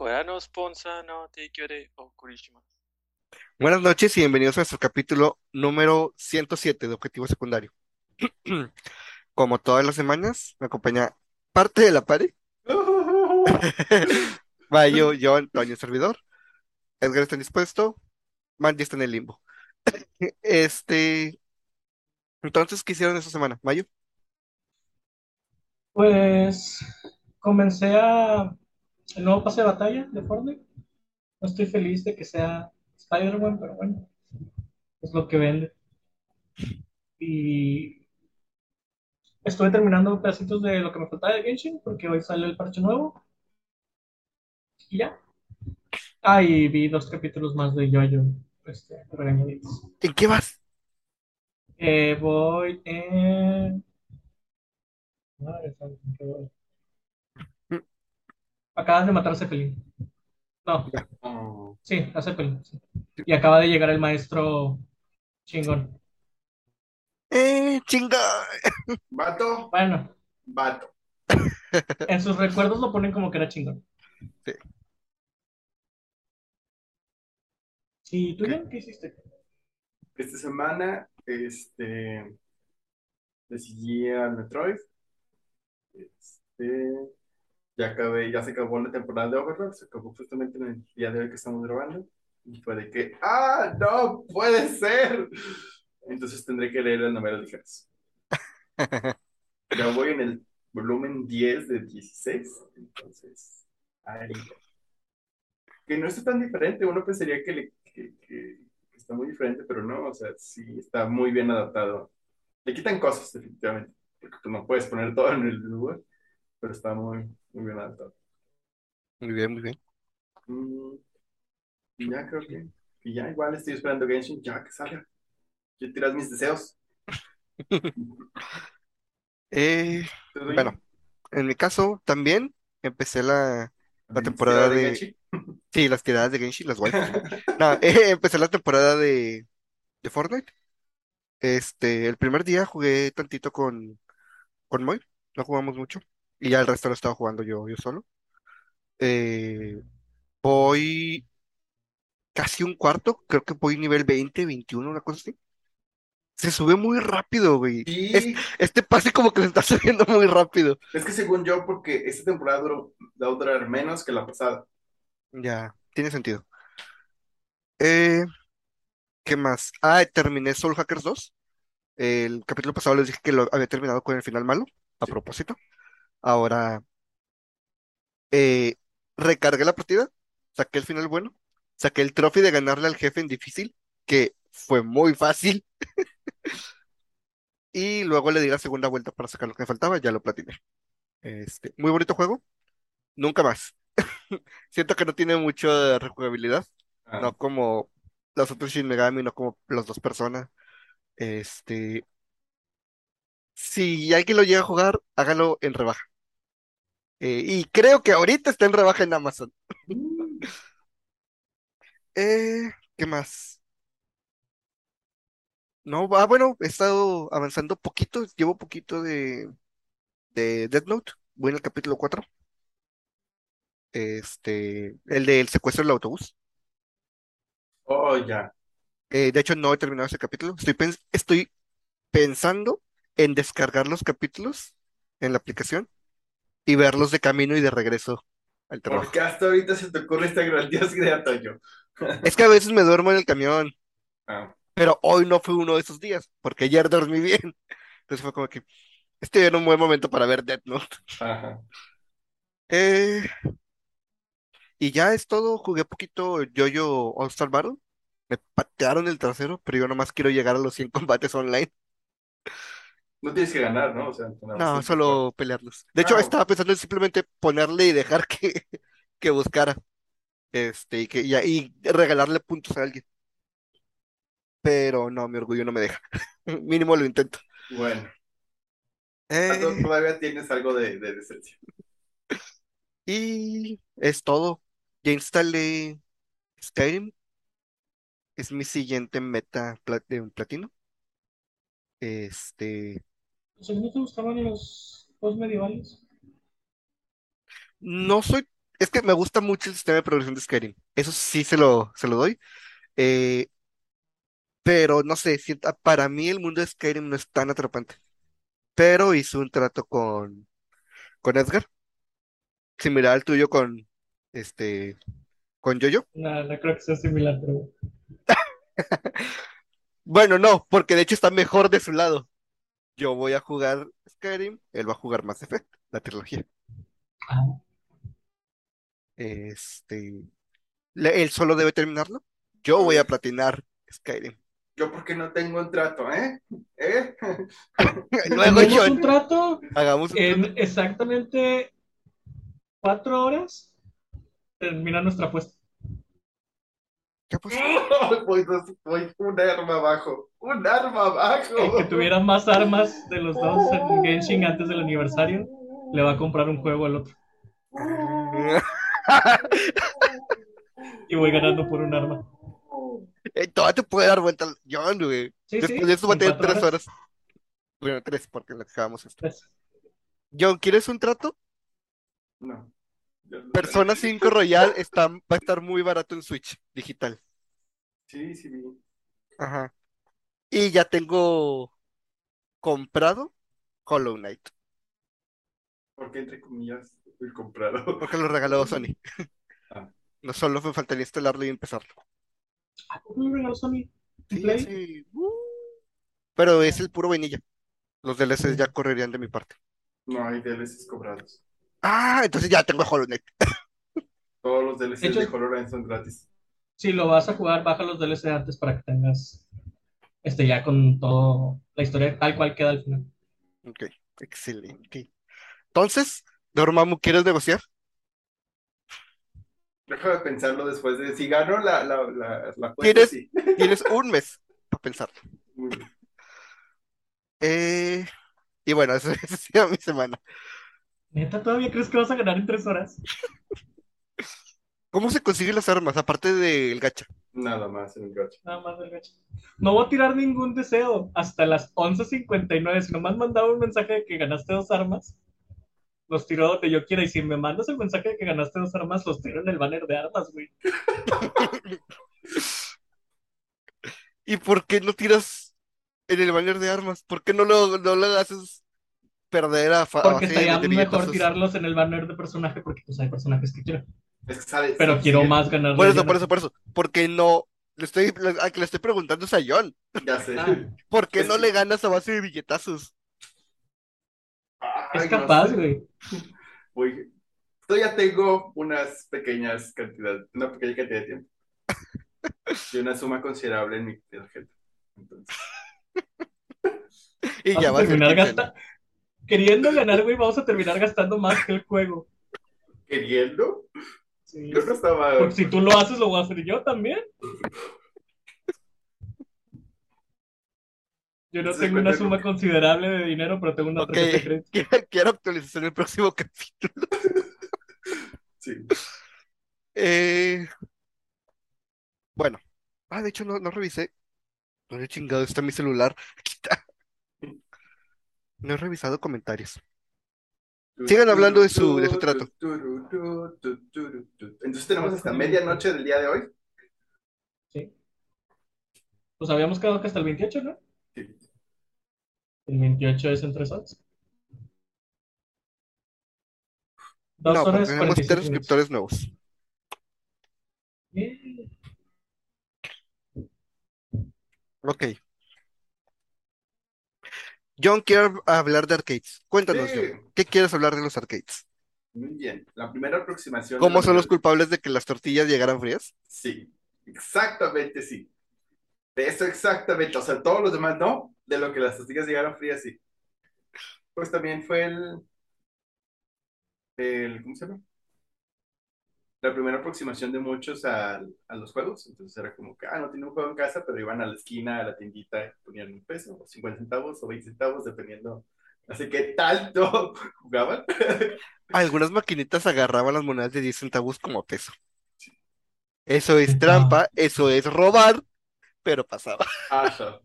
No o Kurishima. Buenas noches y bienvenidos a nuestro capítulo número 107 de Objetivo Secundario. Como todas las semanas, me acompaña parte de la pared. Va yo, yo, Antonio Servidor. Edgar está indispuesto. Mandy está en el limbo. Este. Entonces, ¿qué hicieron esta semana? ¿Mayo? Pues comencé a el nuevo pase de batalla de Fortnite. No estoy feliz de que sea Spider-Man, pero bueno, es lo que vende. Y estuve terminando pedacitos de lo que me faltaba de Genshin, porque hoy sale el parche nuevo. Y ya. Ah, y vi dos capítulos más de Jojo, este, regañaditos. ¿En qué vas? Eh, voy en. Madre santa, ¿en qué voy? Acabas de matar a Zeppelin. No, Oh, sí, a Zeppelin. sí. Y acaba de llegar el maestro chingón. ¡Eh, chinga! Vato, Bueno, vato. en sus recuerdos lo ponen como que era chingón. Sí. ¿Y tú, Jan, qué hiciste? Esta semana, este, decidí al Metroid. Este, ya acabé, ya se acabó la temporada de Overlord, se acabó justamente en el día de hoy que estamos grabando. Y fue de que, ¡ah, no puede ser! Entonces tendré que leer las novelas ligeras. Ya voy en el volumen 10 de 16, entonces, ahí. Que no está tan diferente, uno pensaría que, le- que, que- que está muy diferente, pero no, o sea, sí está muy bien adaptado. Le quitan cosas, definitivamente, porque tú no puedes poner todo en el lugar, pero está muy, muy bien adaptado. Muy bien, muy bien. Mm, y ya creo que, que ya igual estoy esperando Genshin, ya que salga. Yo tiras mis deseos. Eh, bueno, en mi caso también empecé la, la ¿Mis temporada de... Sí, las tiradas de Genshin, las waifus. No, eh, empecé la temporada de, de Fortnite. Este, el primer día jugué tantito con, con Moy, no jugamos mucho. Y ya el resto lo estaba jugando yo, yo solo. Eh, voy casi un cuarto, creo que voy nivel 20, 21, una cosa así. Se sube muy rápido, güey. Es- este pase como que se está subiendo muy rápido. es que según yo, porque esta temporada duró, va a durar menos que la pasada. Ya, tiene sentido. Eh, ¿qué más? Ah, terminé Soul Hackers 2. El capítulo pasado les dije que lo había terminado con el final malo, a propósito. Ahora, eh, recargué la partida, saqué el final bueno, saqué el trophy de ganarle al jefe en difícil, que fue muy fácil, y luego le di la segunda vuelta para sacar lo que me faltaba, ya lo platiné. Este, muy bonito juego, nunca más. Siento que no tiene mucha rejugabilidad, Ah, no como los otros Shin Megami, no como los dos personas. Este, si alguien lo llega a jugar, hágalo en rebaja. Eh, y creo que ahorita está en rebaja en Amazon. Eh, ¿qué más? No, ah, bueno, he estado avanzando poquito, llevo poquito de, de Death Note, voy en el capítulo 4, este, el del secuestro del autobús. Oh, ya. Eh, de hecho, no he terminado ese capítulo, estoy, pens- estoy pensando en descargar los capítulos en la aplicación y verlos de camino y de regreso al trabajo. ¿Por qué hasta ahorita se te ocurre esta grandiosa idea, Toyo? Es que a veces me duermo en el camión, Ah, pero hoy no fue uno de esos días, porque ayer dormí bien. Entonces fue como que estoy en un buen momento para ver Death Note. ajá. Eh, y ya es todo, jugué poquito Yo-Yo All-Star Battle. Me patearon el trasero, pero yo nomás quiero llegar a los 100 combates online. No tienes que ganar, ¿no? O sea, No, solo pelearlos. De hecho, Ah, estaba pensando en simplemente ponerle y dejar que, que buscara. Este, y que y, y regalarle puntos a alguien. Pero no, mi orgullo no me deja. Mínimo lo intento. Bueno, Eh, todavía tienes algo de, de decencia. y es todo. Ya instalé Skyrim. Es mi siguiente meta de un platino. Este, ¿No te gustaban los juegos medievales? no soy es que me gusta mucho el sistema de progresión de Skyrim. Eso sí se lo, se lo doy. Eh, pero no sé, siento- para mí el mundo de Skyrim no es tan atrapante. Pero hice un trato con, con Edgar, similar al tuyo con este con Yoyo. No, no creo que sea similar, pero Bueno, no, porque de hecho está mejor de su lado. Yo voy a jugar Skyrim, él va a jugar Mass Effect, la trilogía. ah, Este, le- él solo debe terminarlo. Yo voy a platinar Skyrim. Yo porque no tengo un trato, ¿eh? ¿Eh? Luego yo, un trato hagamos un trato. en exactamente cuatro horas termina nuestra apuesta. ¿Qué pasó? Voy, dos- voy un arma abajo. Un arma abajo. El que tuviera más armas de los dos en Genshin antes del aniversario le va a comprar un juego al otro. Y voy ganando por un arma. Eh, Todavía te puede dar vuelta John, güey. Sí, Después sí, de eso va a en tener tres horas. Bueno, tres, porque lo acabamos esto. Tres. John, ¿quieres un trato? No. Persona 5 Royal está, va a estar muy barato en Switch digital. Sí, sí, vi. Ajá. Y ya tengo comprado Hollow Knight, Porque entre comillas fui comprado. porque lo regaló Sony. Ah. No solo me faltaría instalarlo y empezarlo. ¿A poco me regaló Sony? ¿En Sí, Play? sí. Uh. Pero es el puro vainilla. Los DLCs ya correrían de mi parte. No hay DLCs cobrados. Ah, entonces ya tengo Hollow Knight. Todos los DLCs De hecho- de Hololens son gratis. Si lo vas a jugar, baja los DLC antes para que tengas este ya con todo la historia tal cual queda al final. Ok, excelente. Entonces, Dormammu, ¿quieres negociar? Déjame pensarlo después de si gano la, la, la, la sí. Tienes un mes para pensarlo. Eh, y bueno, esa esa ha sido mi semana. ¿Neta todavía crees que vas a ganar en tres horas? ¿Cómo se consiguen las armas aparte del gacha? Nada más en el gacho. Nada más del gacho. No voy a tirar ningún deseo hasta las 11.59. Si nomás mandaba un mensaje de que ganaste dos armas, los tiro donde yo quiera. Y si me mandas el mensaje de que ganaste dos armas, los tiro en el banner de armas, güey. ¿Y por qué no tiras en el banner de armas? ¿Por qué no lo, no lo haces perder a, Porque estaría mejor tirarlos en el banner de personaje, porque pues hay personajes que quiero. Es que sabes, Pero sí, quiero sí, más ganar. Por eso, por eso, por eso. ¿Por qué no? Le estoy, le- a que le estoy preguntando es a John. Ya sé. Ah. ¿Por qué Es no que- le ganas a base de billetazos? Es Ay, no capaz, sé. güey. Voy- Yo ya tengo unas pequeñas cantidades, una pequeña cantidad de tiempo. Y una suma considerable en mi tarjeta. Entonces, Y ya va a terminar. Queriendo ganar, güey, vamos a terminar gastando más que el juego. queriendo, Sí. yo no estaba. Porque si tú lo haces, lo voy a hacer yo también. Yo no tengo una suma considerable de dinero, pero tengo una Ok, tarjeta de crédito. quiero, quiero actualización en el próximo capítulo. Sí. Eh, bueno, ah, de hecho no, no revisé. No he chingado, está mi celular. Aquí está. No he revisado comentarios. Sigan hablando de su- de su trato. Entonces tenemos hasta medianoche del día de hoy. Sí. Pues habíamos quedado que hasta el 28, ¿no? Sí. El 28 es en 3 horas. Dos No, horas tenemos 45 tres minutos. suscriptores nuevos. Eh, Ok. John quiere hablar de arcades. Cuéntanos, Sí. John, ¿qué quieres hablar de los arcades? Muy bien. La primera aproximación. ¿Cómo son los culpables de que las tortillas llegaran frías? Sí, exactamente sí. De eso exactamente. O sea, todos los demás no. De lo que las tortillas llegaron frías, sí. Pues también fue el. el ¿Cómo se llama? La primera aproximación de muchos a, a los juegos. Entonces era como que, ah, no tienen un juego en casa, pero iban a la esquina, a la tiendita, ponían un peso, o 50 centavos, o 20 centavos, dependiendo. Así que tanto jugaban. Algunas maquinitas agarraban las monedas de 10 centavos como peso. Eso es Ah. trampa, eso es robar, pero pasaba. Ajá.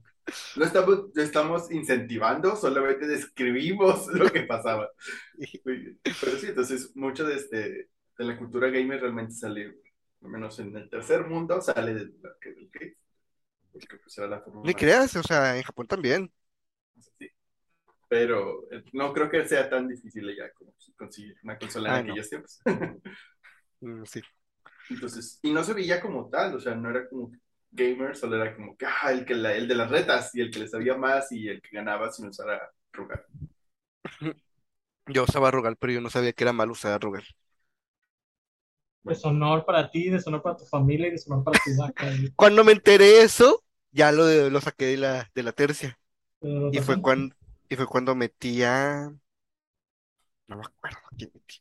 No estamos, no estamos incentivando, solamente describimos lo que pasaba. Pero sí, entonces mucho de este, de la cultura gamer realmente sale, al menos en el tercer mundo, sale del arcade, Porque pues era la forma Ni creas, o sea, en Japón también. Sí. Pero eh, no creo que sea tan difícil ya como conseguir una consola en Ah, no. aquellos tiempos. Mm, Sí. Entonces, y no se veía como tal, o sea, no era como gamer, solo era como que ah, el, que la- el de las retas y el que le sabía más y el que ganaba sin usar a Rugal. Yo usaba Rugal, pero yo no sabía que era mal usar Rugal. Deshonor para ti, deshonor para tu familia y deshonor para tu vaca. y- Cuando me enteré eso, ya lo, lo saqué de la, de la tercia. pero Y fue cuando, y fue cuando metí a... No me acuerdo quién metí.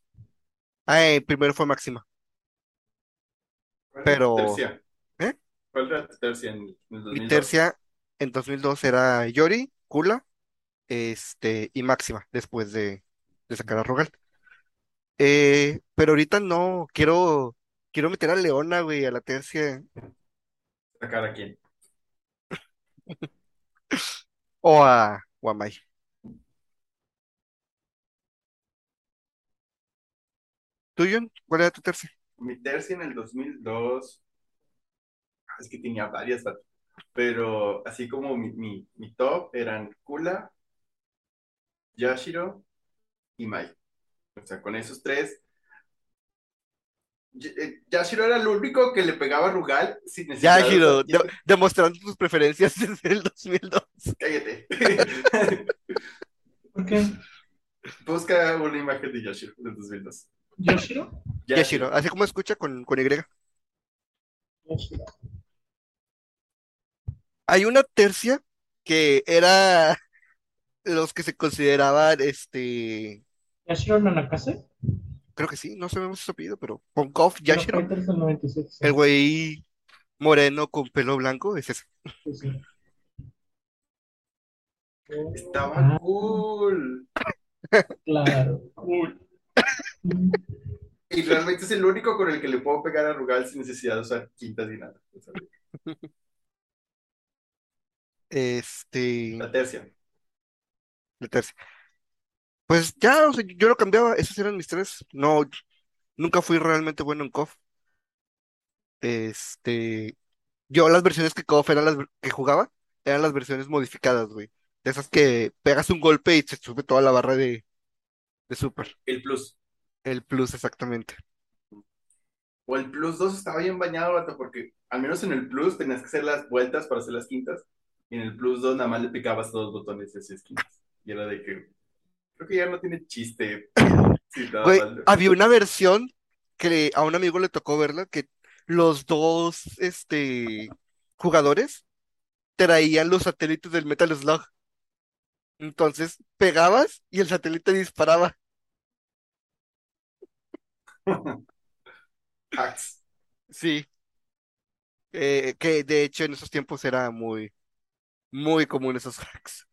Ah, eh, primero fue Máxima. ¿Cuál Pero- tercia? ¿Eh? ¿Cuál era tu tercia en, en el Mi 2002? tercia en 2002 era Yori, Kula, este, y Máxima, después de, de sacar a Rugal. Eh, pero ahorita no, quiero, quiero meter a Leona, güey, a la tercia, ¿Sacar a quién? o a, o a Mai. ¿Tú, John? ¿Cuál era tu tercia? Mi tercia en el 2002, ah, es que tenía varias, vato. pero así como mi, mi, mi top eran Kula, Yashiro y Mai. O sea, con esos tres. Eh, Yashiro era el único que le pegaba a Rugal sin necesidad Ya, de demostrando tus preferencias desde el 2002. Cállate. ¿Por qué? Busca una imagen de Yashiro del 2002. ¿Yoshiro? Yashiro, así como escucha con, con Y. Yoshiro. Hay una tercia que era los que se consideraban, este, ¿Yashiro Nanakase? creo que sí, no sabemos su apellido, pero Ponkov Yashiro, Los Fighters del 97. sí. el güey moreno con pelo blanco, es ese. Sí, sí. Estaba Ah, cool. Claro. Cool. Y realmente es el único con el que le puedo pegar a Rugal sin necesidad de usar quintas ni nada. Este, la tercia. la tercia. Pues ya, o sea, yo lo cambiaba, esos eran mis tres. No, nunca fui realmente bueno en KOF. Este, yo las versiones que KOF eran las ver- que jugaba, eran las versiones modificadas, güey. De esas que pegas un golpe y se sube toda la barra de, de super. El plus. El plus, exactamente. O el plus 2 estaba bien bañado, vato, porque al menos en el plus tenías que hacer las vueltas para hacer las quintas. Y en el plus 2 nada más le picabas todos los botones y hacías quintas. Y era de que. Creo que ya no tiene chiste. Sí, Güey, había una versión que a un amigo le tocó verla, que los dos, este, jugadores traían los satélites del Metal Slug. Entonces, pegabas y el satélite disparaba. Hacks. Sí. Eh, que de hecho en esos tiempos era muy, muy común esos hacks.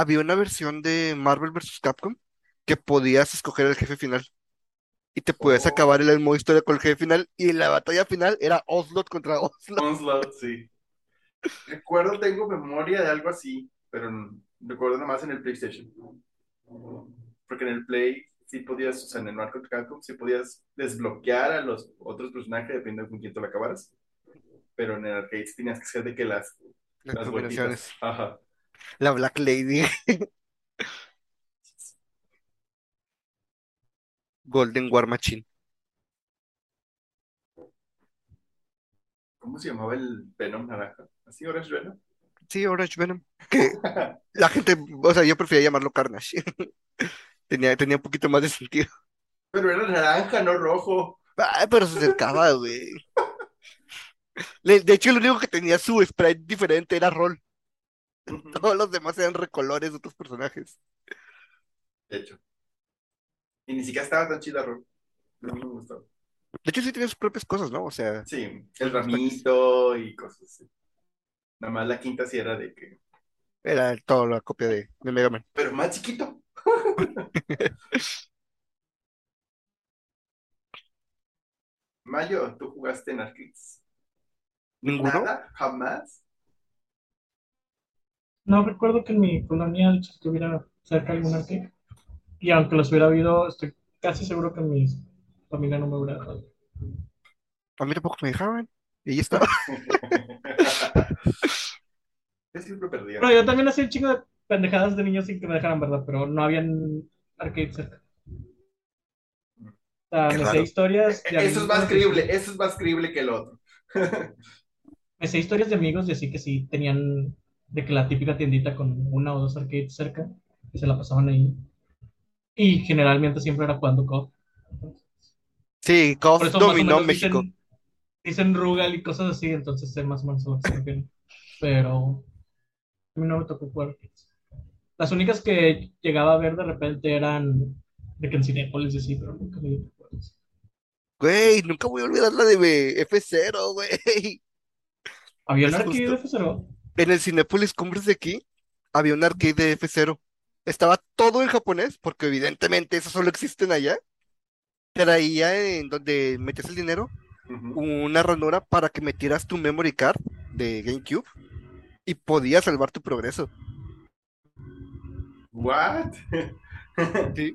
Había una versión de Marvel vs. Capcom que podías escoger el jefe final. Y te podías Oh. acabar el modo historia con el jefe final. Y la batalla final era Oslot contra Oslot. Onslaught, sí. Recuerdo, tengo memoria de algo así, pero recuerdo nada más en el PlayStation. Porque en el Play sí podías, o sea, en el Marco Capcom sí podías desbloquear a los otros personajes dependiendo de con quién te lo acabaras. Pero en el arcade tenías que hacer de que las, Las las. Ajá. La Black Lady. Golden War Machine. ¿Cómo se llamaba el Venom naranja? ¿Así Orange Venom? Sí, Orange Venom. Que la gente, o sea, yo prefería llamarlo Carnage. Tenía, tenía un poquito más de sentido. Pero era naranja, no rojo. Ay, pero se acercaba, güey. De hecho, el único que tenía su sprite diferente era Roll. Todos los demás eran recolores de otros personajes. De hecho. Y ni siquiera estaba tan chida. No me gustó. De hecho, sí tenía sus propias cosas, ¿no? O sea, Sí, el ramito y cosas así. Nada más la quinta sí era de que. era toda la copia de, de Mega Man. Pero más chiquito. Mayo, ¿tú jugaste en arcades? ¿Ninguno? Nada, jamás. No recuerdo que en mi colonia estuviera cerca de algún arcade. Y aunque los hubiera habido, estoy casi seguro que mi familia no me hubiera dejado. A mí tampoco me dejaban. Y ya estaba. Yo siempre perdía. Bueno, yo también hacía un chingo de pendejadas de niños sin que me dejaran, ¿verdad? Pero no habían arcades cerca. O sea, me sé historias. de Eso es más creíble, eso es más creíble que el otro. Me sé historias de amigos y así que sí tenían de que la típica tiendita con una o dos arcades cerca, que se la pasaban ahí. Y generalmente siempre era jugando COD. Sí, o dominó México. dicen, dicen Rugal y cosas así, entonces sé más o menos lo que se refieren. Pero a mí no me tocó jugar. Las únicas que llegaba a ver de repente eran de que en Cinépolis y así, pero nunca me jugarlas. Güey, nunca voy a olvidar la de F0, güey. Había un Es arcade de justo. F0. En el Cinépolis Cumbres de aquí había un arcade de F0. Estaba todo en japonés, porque evidentemente eso solo existen allá. Traía en donde metías el dinero una ranura para que metieras tu memory card de GameCube y podías salvar tu progreso. What? Sí.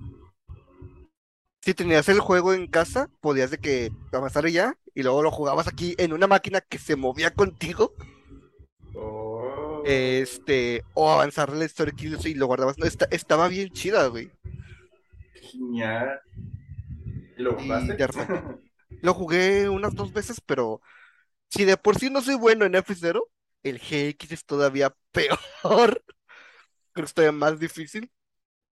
Si tenías el juego en casa, podías de que avanzar ya y luego lo jugabas aquí en una máquina que se movía contigo. Este, o avanzar la historia y lo guardabas. No, esta- estaba bien chida, güey. Genial. ¿Y lo jugaste? jugué unas dos veces, pero si de por sí no soy bueno en F0, el GX es todavía peor. Creo que es todavía más difícil.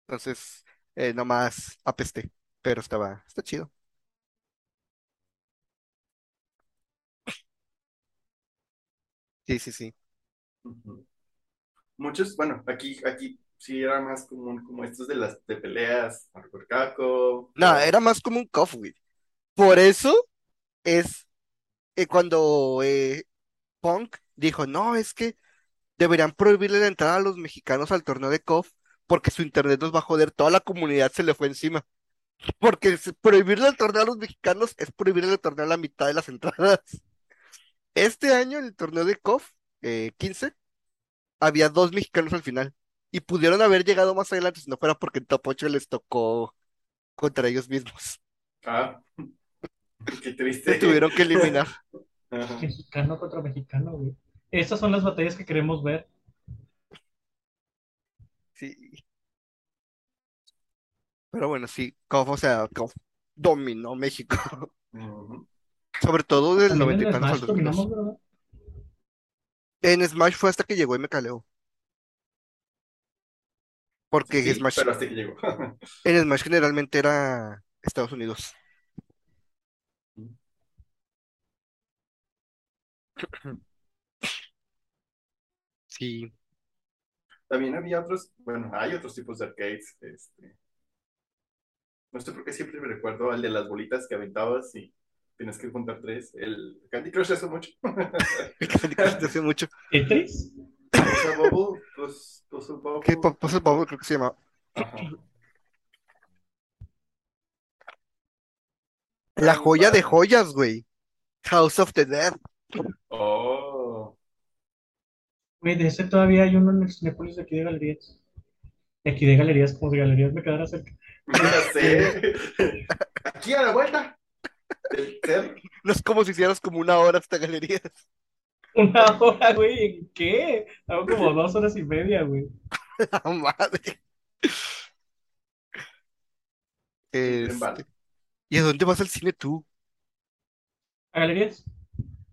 Entonces, eh, nomás apesté, pero estaba, está chido. Sí, sí, sí. Muchos, bueno, aquí, aquí sí era más común como estos de las de peleas, Caco. No, era más como un güey. Por eso es eh, cuando eh, Punk dijo, no, es que deberían prohibirle la entrada a los mexicanos al torneo de KOF porque su internet nos va a joder, toda la comunidad se le fue encima. Porque prohibirle el torneo a los mexicanos es prohibirle el torneo a la mitad de las entradas. Este año en el torneo de KOF eh, 15 había dos mexicanos al final y pudieron haber llegado más adelante si no fuera porque en Top 8 les tocó contra ellos mismos. Ah, qué Se triste. tuvieron que eliminar. Ajá. Mexicano contra mexicano, güey. Esas son las batallas que queremos ver. Sí. Pero bueno, sí, KOF, o sea, KOF dominó México. Sobre todo del También noventa y en tantos al Smash 2002. dominamos, ¿verdad? En Smash fue hasta que llegó me caleo. Porque Sí, Smash, pero hasta que llegó. en Smash generalmente era Estados Unidos. Sí. También había otros, bueno, hay otros tipos de arcades. Este, no sé por qué siempre me recuerdo al de las bolitas que aventabas y tienes que juntar tres. El Candy Crush hace mucho. Candy Crush de hace mucho. ¿Tetris? Puzzle Bubble, Puz- Puzzle Bubble. ¿Qué po- Puzzle Bubble creo que se llama? Ajá. La joya de joyas, güey. House of the Dead. Oh. Güey, de ese todavía hay uno en el Cinépolis de aquí de galerías. De aquí de galerías, como de galerías me quedara cerca. Ya sé. Aquí a la vuelta. No es como si hicieras como una hora hasta galerías. Una hora, güey, ¿en qué? Hago como dos horas y media, güey. La madre. Este. ¿Y a dónde vas al cine tú? ¿A galerías?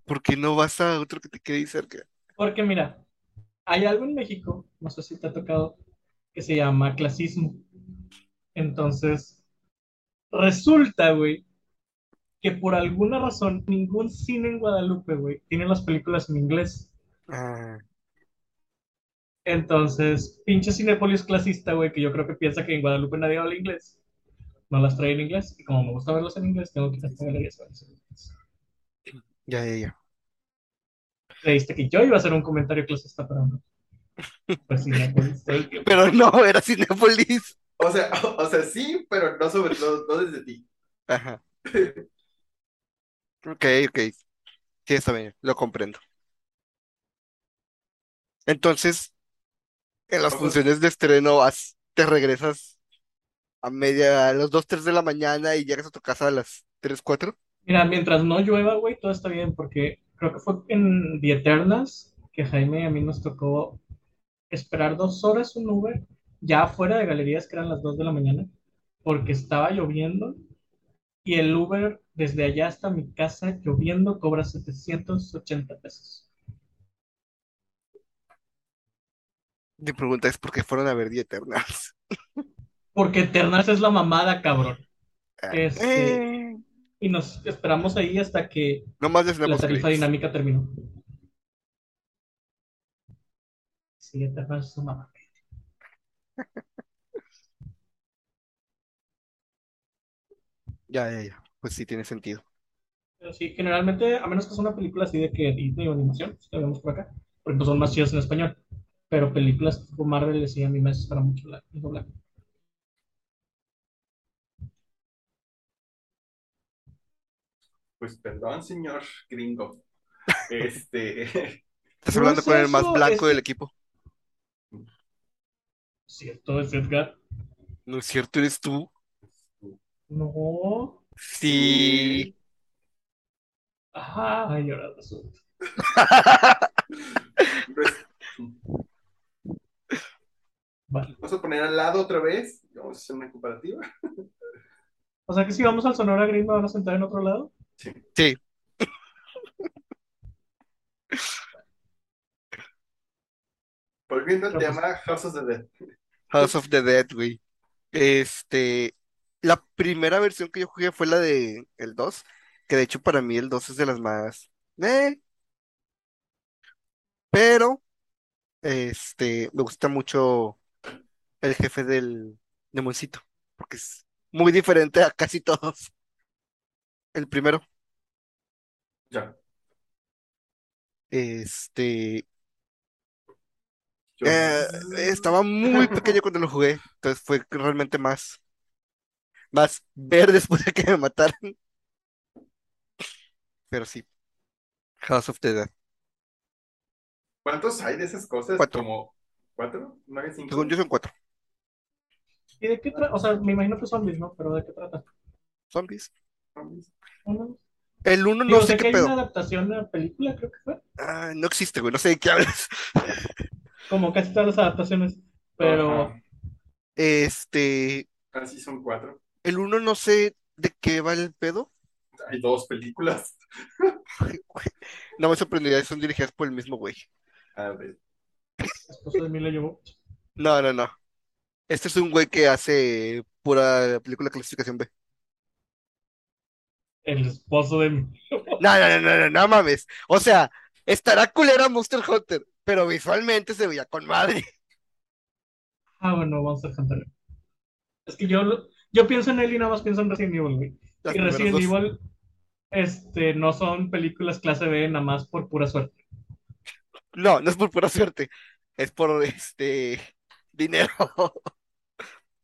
¿Por qué no vas a otro que te quede ahí cerca? Porque mira, hay algo en México, no sé si te ha tocado, que se llama clasismo. Entonces, resulta, güey, que por alguna razón ningún cine en Guadalupe, güey, tiene las películas en inglés. Ah, Entonces, pinche Cinépolis clasista, güey, que yo creo que piensa que en Guadalupe nadie habla inglés, no las trae en inglés. Y como me gusta verlos en inglés, tengo que ir a esta galería a verlos en inglés. ya, ya, ya. Creíste que yo iba a hacer un comentario clasista, pero no. Pues Cinépolis todo el tiempo. Pero no, era Cinépolis. O sea, o sea, sí, pero no sobre no, no desde ti. Ajá. Ok, ok. Sí, está bien, lo comprendo. Entonces, en las funciones de estreno vas, te regresas a media, a las 2, 3 de la mañana y llegas a tu casa a las 3, 4. Mira, mientras no llueva, güey, todo está bien, porque creo que fue en The Eternals que Jaime y a mí nos tocó esperar dos horas un Uber, ya fuera de galerías, que eran las 2 de la mañana, porque estaba lloviendo y el Uber desde allá hasta mi casa lloviendo cobra 780 pesos. Mi pregunta es por qué fueron a ver The Eternals. Porque Eternals es la mamada, cabrón. Este, Eh, y nos esperamos ahí hasta que no más la tarifa dinámica terminó. Sí, Eternals es una mamada. Ya, ya, ya. Pues sí, tiene sentido. Pero sí, generalmente, a menos que sea una película así de que Disney o animación, pues, la vemos por acá, porque pues, son más chidas en español. Pero películas tipo Marvel, sí, a mí me desespera mucho la, el doblaje. Pues perdón, señor gringo. Este, Estás No hablando es con el más eso, blanco es que- del equipo. Cierto, es Edgar. No es cierto, eres tú. No. Sí. Ajá, ay, ahora resulta. Vale. vamos a poner al lado otra vez. Vamos a hacer una comparativa. O sea que si vamos al Sonora Green, ¿me van a sentar en otro lado? Sí. Volviendo al tema, House of the Dead. House of the Dead, güey. Este, la primera versión que yo jugué fue la de el 2, que de hecho para mí el 2 es de las más, eh, pero, este, me gusta mucho el jefe del demoncito, porque es muy diferente a casi todos. El primero, Ya. este, Yo- eh, estaba muy pequeño cuando lo jugué, entonces fue realmente más, más ver después de que me mataran. Pero sí, House of the Dead. ¿Cuántos hay de esas cosas? Cuatro. Como cuatro, nueve, cinco. Según yo son cuatro. ¿Y de qué trata? O sea, me imagino que zombies, ¿no? Pero ¿de qué trata? Zombies. Uno- El uno Digo, no sé sé que qué hay una pedo. adaptación de la película, creo que fue. Ah, no existe, güey. No sé de qué hablas. Como casi todas las adaptaciones. Pero Ajá. Este, Así son cuatro. El uno no sé de qué va el pedo. Hay dos películas. No me sorprendería, son dirigidas por el mismo güey. A ver. la esposa de Mila. No, no, no. Este es un güey que hace pura película clasificación B. El esposo de No, no, no, no, no, no mames. O sea, estará culera Monster Hunter, pero visualmente se veía con madre. Ah, bueno, vamos a Hunter. Es que yo, lo- yo pienso en él y nada más pienso en Resident Evil, güey. Y Resident dos. Evil este, no son películas clase B nada más por pura suerte. No, no es por pura suerte. Es por este dinero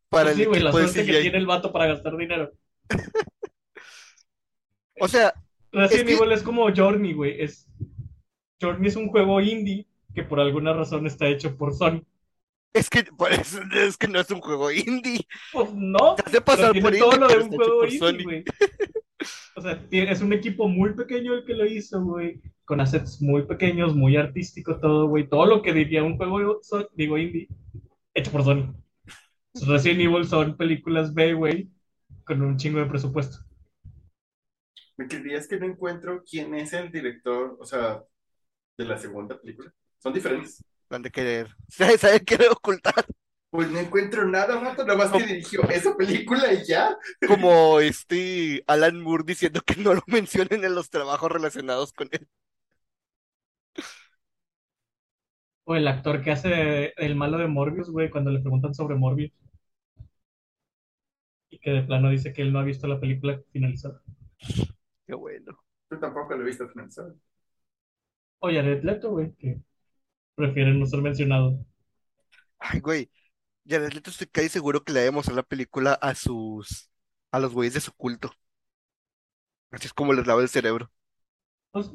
para Pues sí, el güey, la suerte que tiene el vato para gastar dinero. O sea, Resident Es que- Evil es como Journey, güey. Es... Journey es un juego indie que por alguna razón está hecho por Sony. Es que por eso es que no es un juego indie. Pues no, Te hace pero pasar tiene por todo indie, lo de un juego indie, güey. O sea, tiene- es un equipo muy pequeño el que lo hizo, güey. Con assets muy pequeños, muy artístico todo, güey. Todo lo que diría un juego, so- digo, indie, hecho por Sony. Resident Evil son películas B, güey, con un chingo de presupuesto. Me creerías que no encuentro quién es el director, o sea, de la segunda película. Son diferentes. Han de querer. ¿Saben querer ocultar? Pues no encuentro nada, rato, nada más que dirigió esa película y ya. Como este Alan Moore diciendo que no lo mencionen en los trabajos relacionados con él. O el actor que hace el malo de Morbius, güey, cuando le preguntan sobre Morbius. Y que de plano dice que él no ha visto la película finalizada. Qué bueno. Yo tampoco lo he visto finalizado. O Jared Leto, güey, que prefiere no ser mencionado. Ay, güey. Jared Leto estoy casi seguro que le debe mostrar la película a sus, a los güeyes de su culto. Así es como les lava el cerebro. Pues,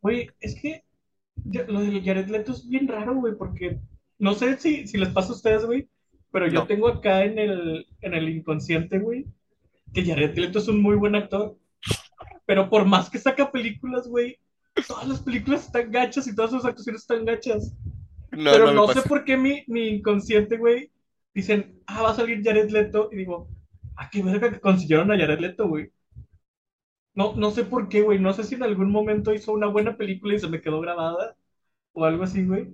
Güey, es que lo de Jared Leto es bien raro, güey, porque no sé si, si les pasa a ustedes, güey, pero yo No. tengo acá en el, en el inconsciente, güey, que Jared Leto es un muy buen actor. Pero por más que saca películas, güey, todas las películas están gachas y todas sus actuaciones están gachas. No, pero no sé por qué mi, mi inconsciente, güey, dicen, ah, va a salir Jared Leto. Y digo, ah, qué verga que consiguieron a Jared Leto, güey. No, no sé por qué, güey. No sé si en algún momento hizo una buena película y se me quedó grabada o algo así, güey.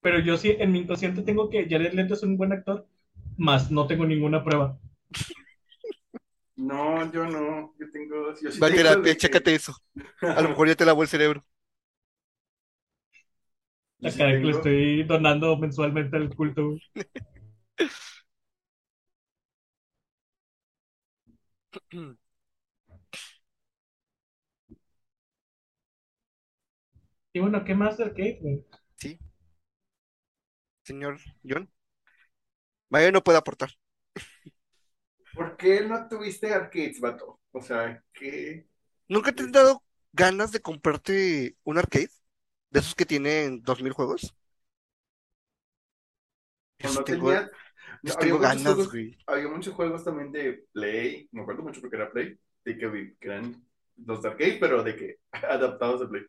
Pero yo sí, en mi inconsciente tengo que Jared Leto es un buen actor, más no tengo ninguna prueba. No, yo no. Yo tengo. Yo sí Va a tengo terapia, de que- chécate eso. A lo mejor ya te lavó el cerebro. La sí cara que le estoy donando mensualmente al culto, güey. Y bueno, ¿qué más de arcade, güey? Señor John. Vaya, no puede aportar. ¿Por qué no tuviste arcades, vato? O sea, ¿qué? ¿Nunca te han dado ganas de comprarte un arcade? De esos que tienen 2000 juegos. Yo no tengo, yo sí había tengo ganas, juegos- güey. Había muchos juegos también de Play, me acuerdo mucho porque era Play, de que, que eran los de arcade, pero de que adaptados a Play.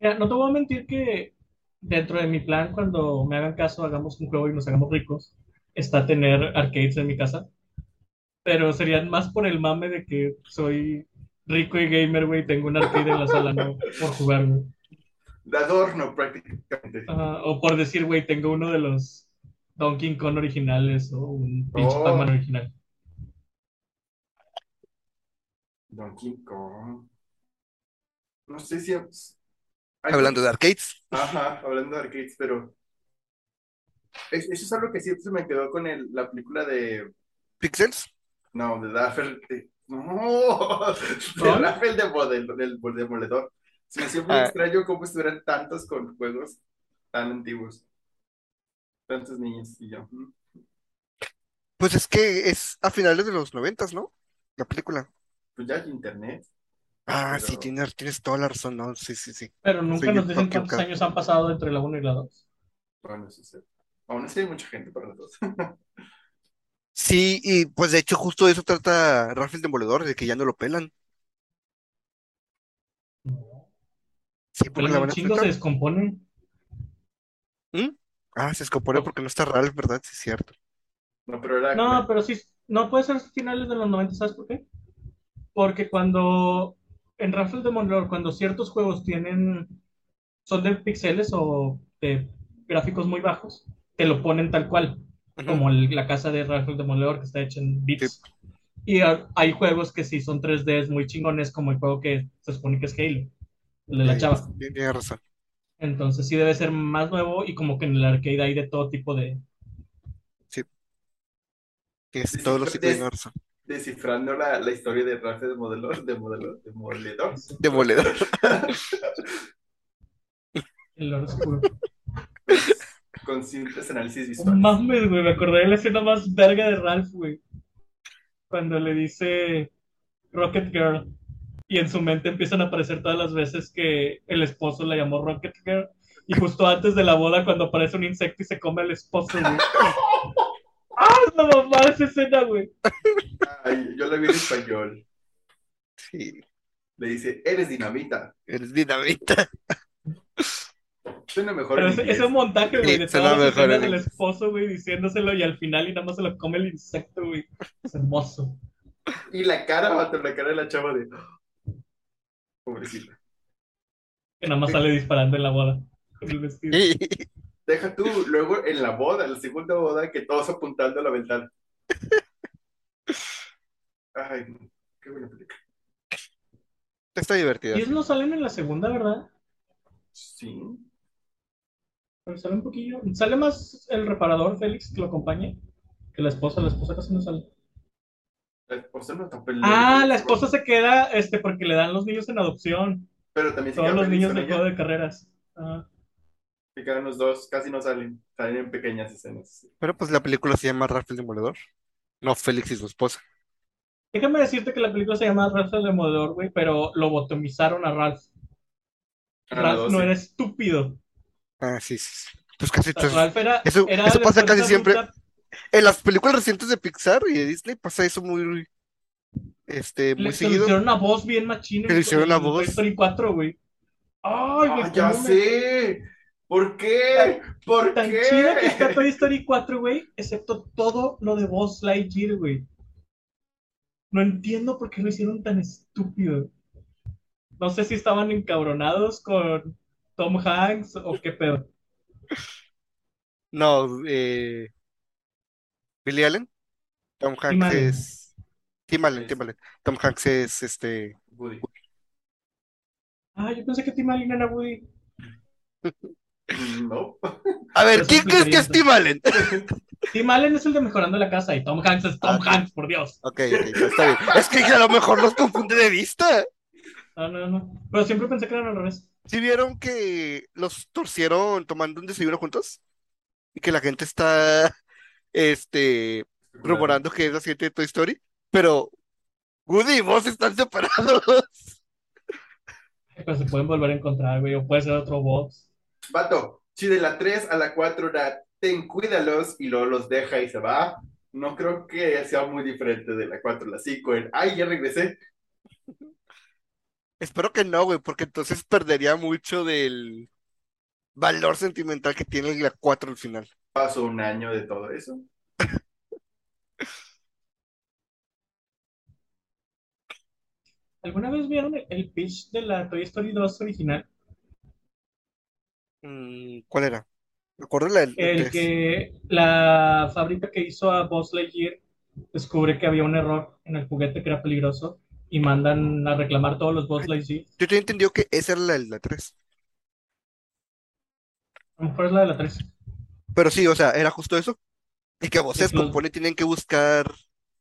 Mira, no te voy a mentir que dentro de mi plan, cuando me hagan caso, hagamos un juego y nos hagamos ricos, está tener arcades en mi casa. Pero serían más por el mame de que soy rico y gamer, güey, tengo un arcade en la sala, no por jugar, güey. De adorno prácticamente. Ajá, o por decir, güey, tengo uno de los Donkey Kong originales o un pinche Oh. Pac-Man original. Donkey Kong. No sé si... Hablando de arcades. Ajá, hablando de arcades, pero... es- eso es algo que siempre se me quedó con el- la película de... Pixels. No, de de- No, de de Model, del Demoledor. Se me hacía muy Ah. extraño cómo estuvieran tantos con juegos tan antiguos. Tantos niños y yo. Pues es que es a finales de los noventas, ¿no? La película. Pues ya hay internet. Ah, Pero- sí, tienes, tienes toda la razón, ¿no? Sí, sí, sí. Pero nunca Sí, nos dicen cuántos años han pasado entre la 1 y la 2. Bueno, eso sí. Aún así hay mucha gente para los dos. Sí, y pues de hecho justo de eso trata Ralph el Demoledor, de que ya no lo pelan. Sí, porque Pero la un van a chingo se sacar. descompone. Ah, se descompone porque no está Ralph, ¿verdad? Sí, es cierto. No, pero era... No, pero sí, no puede ser finales de los 90, ¿sabes por qué? Porque cuando en Raffle Demoledor, cuando ciertos juegos tienen, son de píxeles o de gráficos muy bajos, te lo ponen tal cual, Como el- la casa de Raffle Demoledor que está hecha en bits. Y ha- hay juegos que sí son 3Ds muy chingones, como el juego que se supone que es Halo, el de la Sí, chava. sí, Tienes razón. Entonces sí debe ser más nuevo y como que en el arcade hay de todo tipo de... Sí, todos los sí, sitios, des- tienes razón. Descifrando la, la historia de Rafael de Modelor, de Modelor, de Moledor. Demoledor. El lore oscuro. Con simples análisis No visuales. mames, güey, me acordé de la escena más verga de Ralph, güey. Cuando le dice Rocket Girl y en su mente empiezan a aparecer todas las veces que el esposo la llamó Rocket Girl y justo antes de la boda cuando aparece un insecto y se come al esposo, güey. ¡Ah, la mamá de esa escena, güey! Ay, yo la vi en español. Sí, Le dice, eres dinamita. eres dinamita. Suena mejor Pero ese, ese montaje, güey, de todas las escenas en del esposo, güey, diciéndoselo y al final y nada más se lo come el insecto, güey. Es hermoso. Y la cara, vato, la cara de la chava de... Pobrecita. Que nada más sale disparando en la boda con el vestido. Deja tú, luego en la boda, en la segunda boda, que todos apuntando a la ventana. Ay, qué buena película. Está divertida. Y ellos no salen en la segunda, ¿verdad? Sí. Pero sale un poquillo. Sale más el reparador Félix que lo acompaña que la esposa. La esposa casi no sale. La esposa no está Ah, la esposa se queda este, porque le dan los niños en adopción. Pero también se Todos queda los niños con de ella. juego de carreras. Ajá. Se quedan los dos, casi no salen. Salen en pequeñas escenas. Pero pues la película se llama Ralph el Demoledor. No Félix y su esposa. Déjame decirte que la película se llama Ralph el Demoledor, güey, pero lo botomizaron a Ralph. Ralph no era estúpido. Ah, sí, sí. Pues casi Ralph era, Eso- era eso la pasa casi siempre. En las películas recientes de Pixar y de Disney pasa eso muy, este, muy Le, se le seguido. hicieron una voz bien machina. Le hicieron una en voz. Story 4, güey. Ay, güey, Ah, ya me- sé. ¿Por qué? ¿Por Tan chida que está qué? Toy Story 4, güey, excepto todo lo de Buzz Lightyear, güey. No entiendo por qué lo hicieron tan estúpido. No sé si estaban encabronados con Tom Hanks o qué pedo. No, eh, Billy Allen. Tom Hanks Allen. es. Tim Allen, Tim Allen. Tom Hanks es este. Woody. Ah, yo pensé que Tim Allen era Woody. No. A ver, Eso ¿quién crees que es Tim Allen? Tim Allen es el de Mejorando la Casa y Tom Hanks es Tom Ah. Hanks, por Dios. Ok, ok, no, está bien. Es que a lo mejor los confunde de vista. No, no, no. Pero siempre pensé que eran al revés. ¿Sí vieron que los torcieron tomando un desayuno juntos? Y que la gente está, este, rumorando que es la siguiente de Toy Story. Pero Woody y vos están separados. Pero se pueden volver a encontrar, güey. O puede ser otro box. Vato, si de la 3 a la 4 era ten cuídalos y luego los deja y se va, no creo que sea muy diferente de la 4 a la 5. El, ay, ya regresé. Espero que no, güey, porque entonces perdería mucho del valor sentimental que tiene la 4 al final. Pasó un año de todo eso. ¿Alguna vez vieron el, pitch de la Toy Story 2 original? Mm, ¿cuál era? Me acuerdo la del El que la fábrica que hizo a Buzz Lightyear descubre que había un error en el juguete que era peligroso y mandan a reclamar todos los Buzz Lightyear. Yo tenía entendido que esa era la, la 3. A lo mejor es la de la 3. Pero sí, o sea, era justo eso. Y que se Sí, los- y tienen que buscar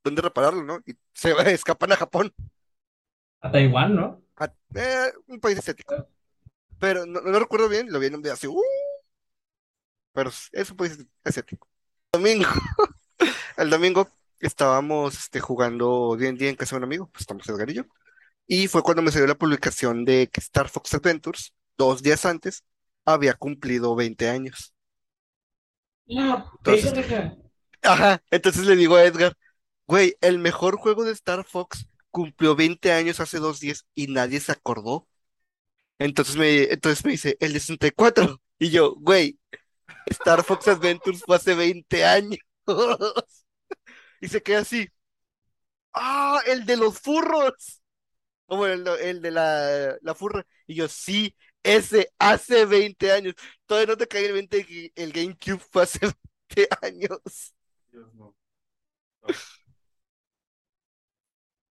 dónde repararlo, ¿no? Y se escapan a Japón, A Taiwán, ¿no? a eh, un país asiático. Pero no, no recuerdo bien, lo vi en un video así. ¡uh! pero es un país asiático. Domingo, el domingo estábamos este, jugando D&D en casa de un amigo, pues estamos Edgar y yo. Y fue cuando me salió la publicación de que Star Fox Adventures, dos días antes, había cumplido 20 años. La Entonces-. Ajá, entonces le digo a Edgar, güey, el mejor juego de Star Fox cumplió 20 años hace dos días y nadie se acordó. Entonces me, entonces me dice, el de 64. Y yo, güey, Star Fox Adventures fue hace 20 años. Y se queda así. Ah, el de los furros. O bueno, el, el de la, la furra. Y yo, sí, ese hace 20 años. Todavía no te cae el 20 que el GameCube fue hace 20 años. Dios no.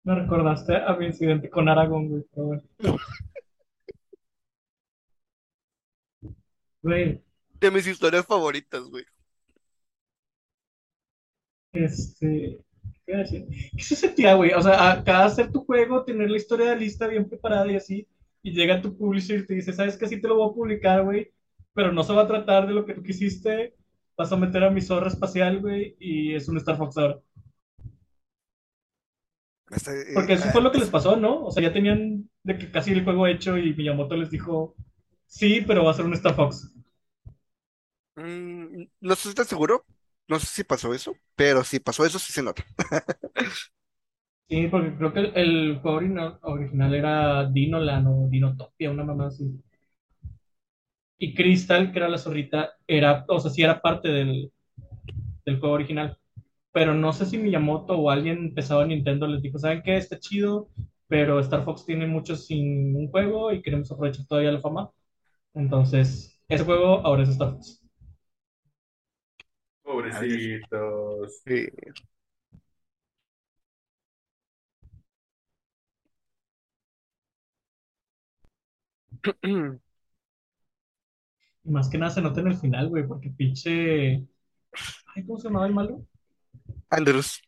Me recordaste a mi incidente con Aragón. Güey, De mis historias favoritas, güey. Este. ¿Qué a decir? ¿Qué se sentía, güey? O sea, acá hacer tu juego, tener la historia lista bien preparada y así, y llega tu publisher y te dice, ¿sabes qué? Sí te lo voy a publicar, güey, pero no se va a tratar de lo que tú quisiste, vas a meter a mi zorra espacial, güey, y es un Star Fox ahora. Hasta, eh, Porque eso ah, fue lo que les pasó, ¿no? O sea, ya tenían de que casi el juego hecho y Miyamoto les dijo, sí, pero va a ser un Star Fox. mm, no estoy tan seguro. No sé si pasó eso, pero si pasó eso, sí se nota. Sí, porque creo que el, juego original era Dinoland o Dinotopia, una mamá así. Y Crystal, que era la zorrita, era, o sea, sí era parte del, del juego original. Pero no sé si Miyamoto o alguien pesado en Nintendo les dijo, ¿saben qué? Está chido, pero Star Fox tiene mucho sin un juego y queremos aprovechar todavía la fama. Entonces, ese juego ahora es Star Fox. Pobrecitos. Sí. Y más que nada se nota en el final, güey, porque pinche... Ay, ¿cómo se llamaba el malo? Andrews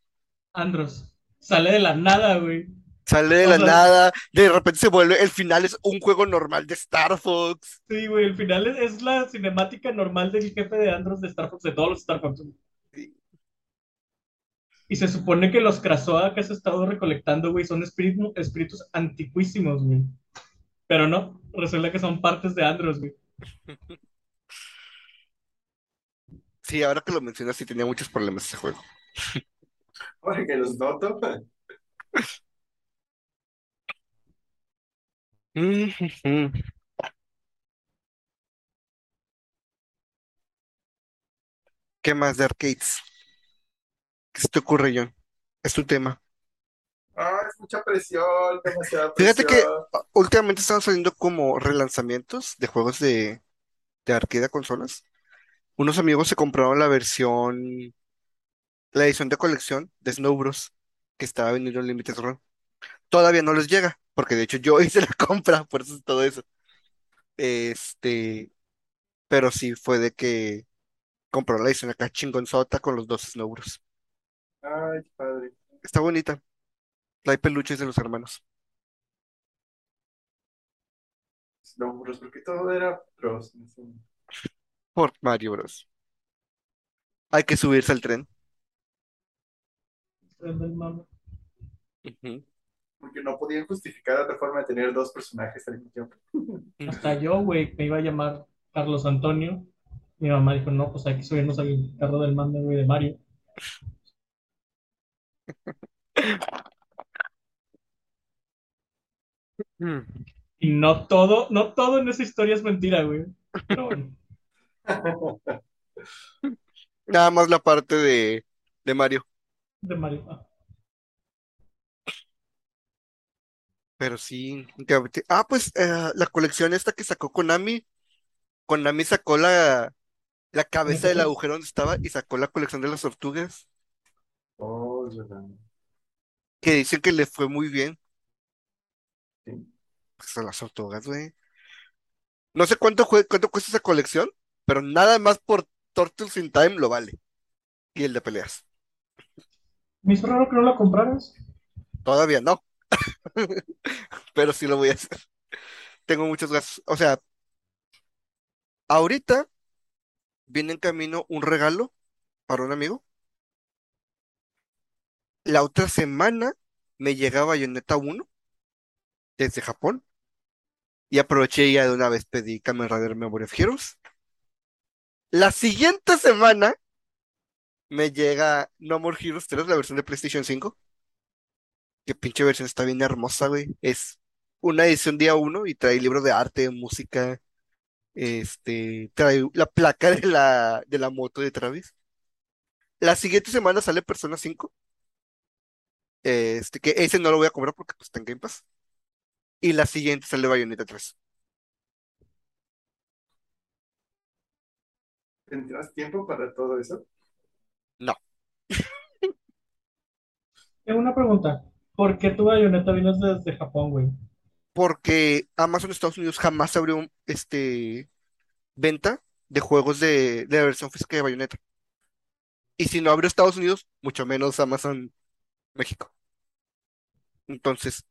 Andros. Sale de la nada, güey. Sale de O la sea- nada, de repente se vuelve, el final es un juego normal de Star Fox. Sí, güey, el final es, es la cinemática normal del jefe de Andros de Star Fox, de todos los Star Fox. güey. Sí. Y se supone que los Krasoa que has estado recolectando, güey, son espíritu- espíritus antiquísimos, güey. Pero no, resulta que son partes de Andros, güey. Sí, ahora que lo mencionas, sí tenía muchos problemas ese juego. Ahora que los noto. Ujujú. ¿Qué más de arcades? ¿Qué se te ocurre, John? Es tu tema. Ah, es mucha presión, demasiada Fíjate que presión. ah, últimamente están saliendo como relanzamientos de juegos de, de arcade a consolas. Unos amigos se compraron la versión, la edición de colección de Snow Bros. que estaba vendiendo en Limited Run. Todavía no les llega, porque de hecho yo hice la compra, por eso es todo eso. Este, pero sí fue de que compró la edición acá chingonzota con los dos Snow Bros. Ay, qué padre. Está bonita. Trae peluches de los hermanos. No, Bros, porque todo era Bros. en ese momento. Por Mario Bros. Hay que subirse al tren. Tren del mame. Ujú. Porque no podían justificar otra forma de tener dos personajes al mismo tiempo. Hasta yo, güey, me iba a llamar Carlos Antonio. Mi mamá dijo, no, pues hay que subirnos al carro del mando, güey, de Mario. Y no todo, no todo en esa historia es mentira, güey. Pero bueno, Nada más la parte de, de Mario. de Mario. Ah, Pero sí. Ah, pues eh, la colección esta que sacó Konami. Konami sacó la, la cabeza del agujero donde estaba y sacó la colección de las tortugas. Oh, es verdad. Que dicen que le fue muy bien. Sí. Pues son las tortugas, güey. No sé cuánto, jue- cuánto cuesta esa colección, pero nada más por Turtles in Time lo vale. Y el de peleas. Me hizo raro que no la compraras. Todavía no. Pero sí lo voy a hacer. Tengo muchos gastos. O sea, ahorita viene en camino un regalo para un amigo. La otra semana me llega Bayonetta 1 desde Japón. Y aproveché y ya de una vez pedí Kamen Rider Memory of Heroes. La siguiente semana me llega No More Heroes 3, la versión de PlayStation 5. Qué pinche versión está bien hermosa, güey. Es una edición día uno y trae libro de arte, música, este, trae la placa de la, de la moto de Travis. La siguiente semana sale Persona 5. Este, que ese no lo voy a comprar porque pues está en Game Pass. Y la siguiente sale Bayonetta 3. ¿Tendrás tiempo para todo eso? No, Tengo una pregunta. ¿Por qué tu bayoneta vino desde Japón, güey? porque Amazon Estados Unidos jamás abrió este venta de juegos de, de la versión física de Bayonetta. Y si no abrió Estados Unidos, mucho menos Amazon México. Entonces,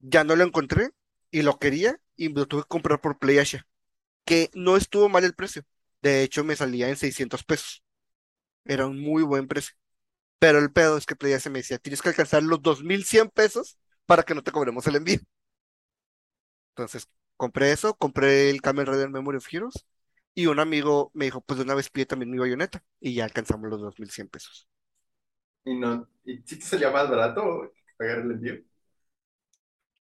ya no lo encontré y lo quería y lo tuve que comprar por PlayAsia, que no estuvo mal el precio. De hecho, me salía en 600 pesos. Era un muy buen precio. Pero el pedo es que PlayAsia me decía, tienes que alcanzar los 2100 pesos para que no te cobremos el envío. Entonces, compré eso, compré el Kamen Rider Memory of Heroes y un amigo me dijo, pues de una vez pide también mi bayoneta y ya alcanzamos los 2100 pesos. Y no, y si te salía más barato pagar el envío.